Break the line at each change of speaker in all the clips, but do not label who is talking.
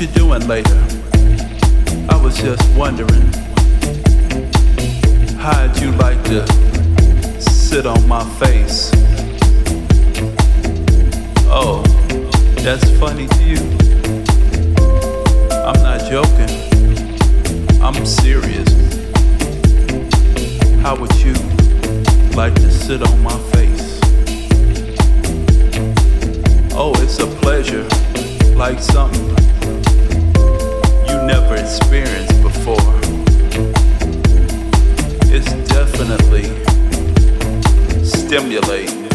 you
doing later? I was just wondering, how'd you like to sit on my face? Oh, that's funny to you. I'm not joking, I'm serious. How would you like to sit on my face? Oh, it's a pleasure, like something never experienced before. It's definitely stimulating.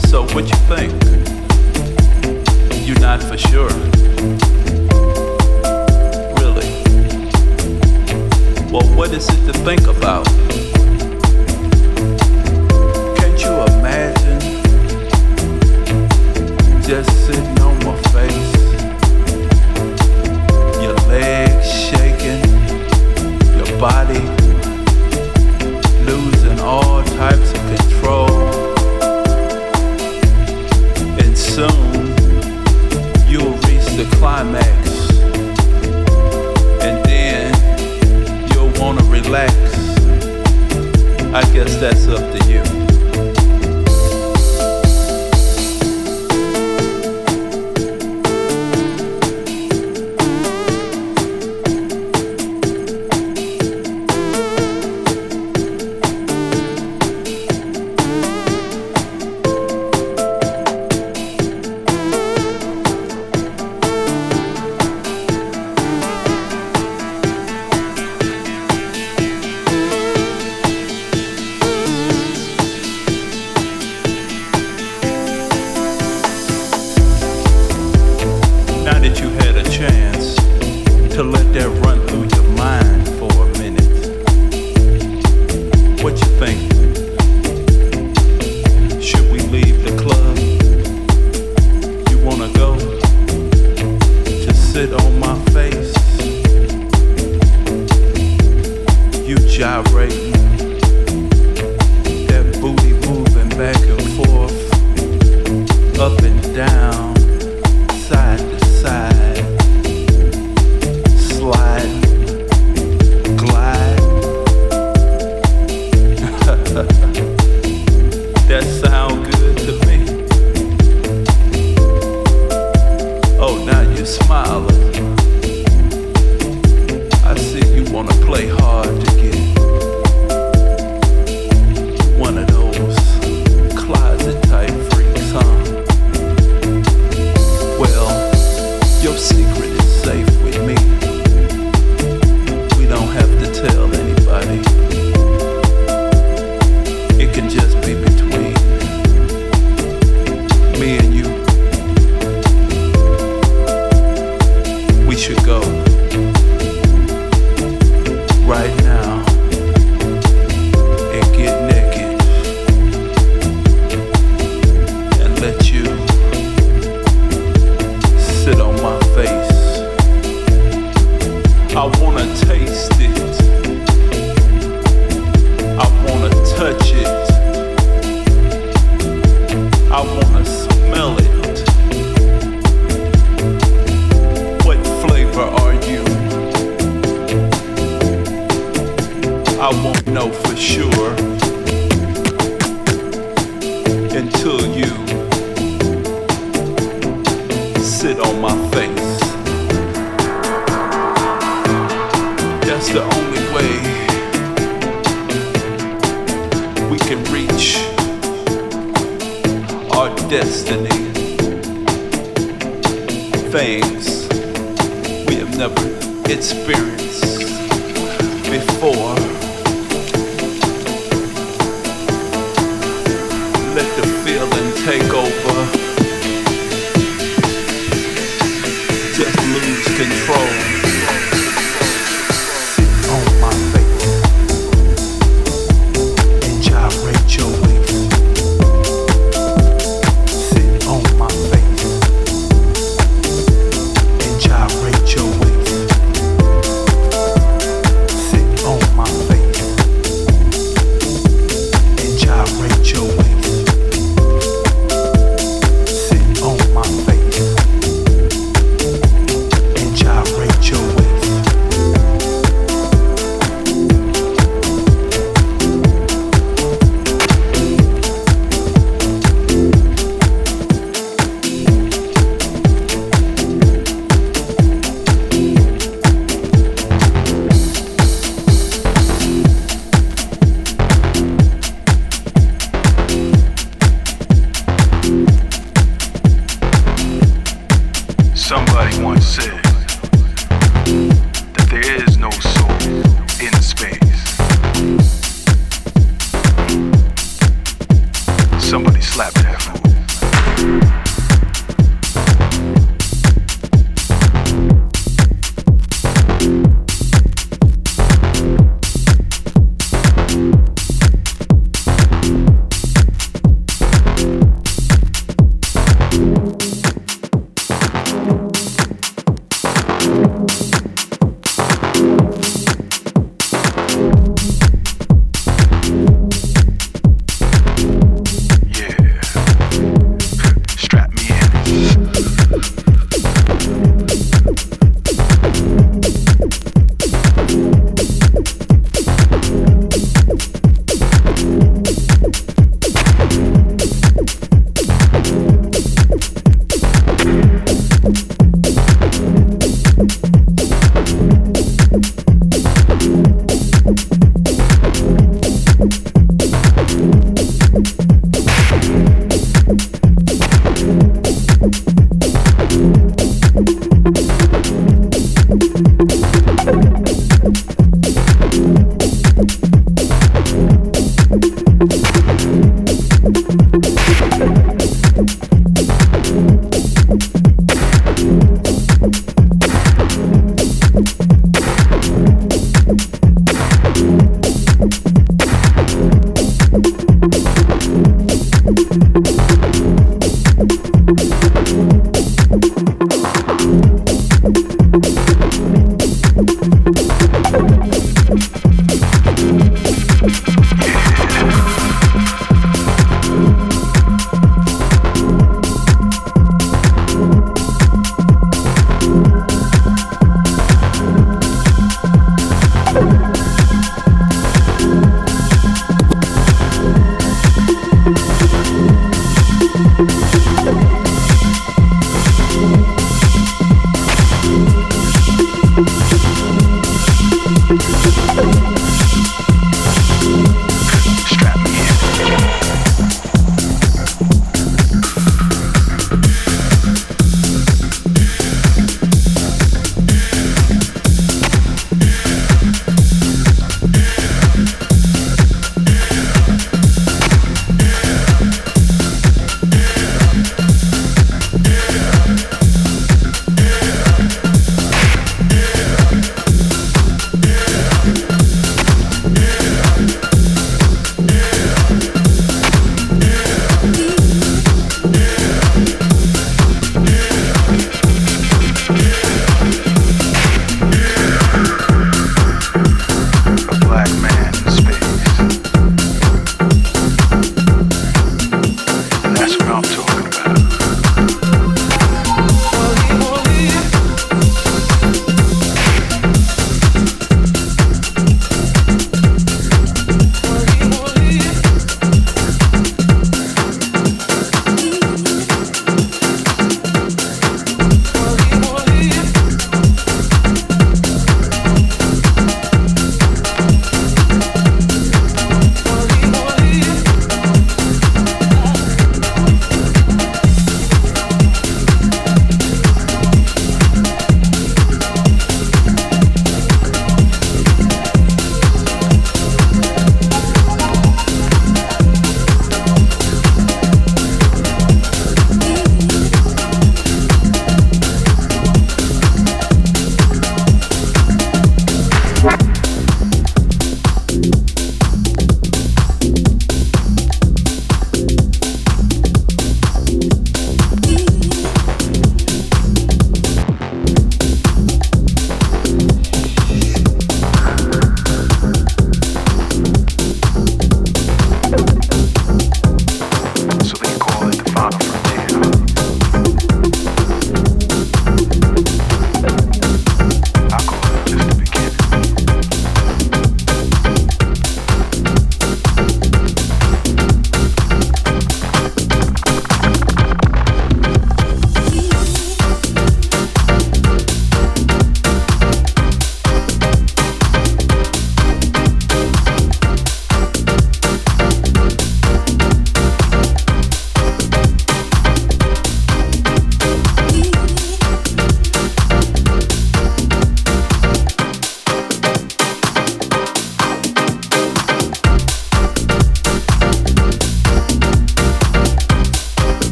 So, what you think? You're not for sure. Really? Well, what is it to think about? Can't you imagine just sitting? body, losing all types of control. And soon you'll reach the climax, and then you'll want to relax. I guess that's up to you.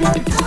Bye.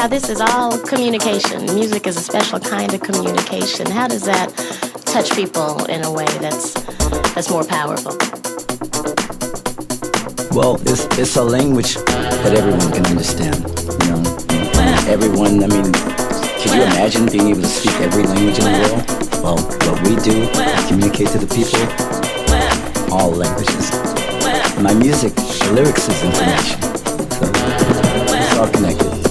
How this is all communication. Music is a special kind of communication. How does that touch people in a way that's that's more powerful?
Well, it's it's a language that everyone can understand. You know, everyone. I mean, could you imagine being able to speak every language in the world? Well, what we do is communicate to the people all languages. My music, the lyrics is information. So it's all connected.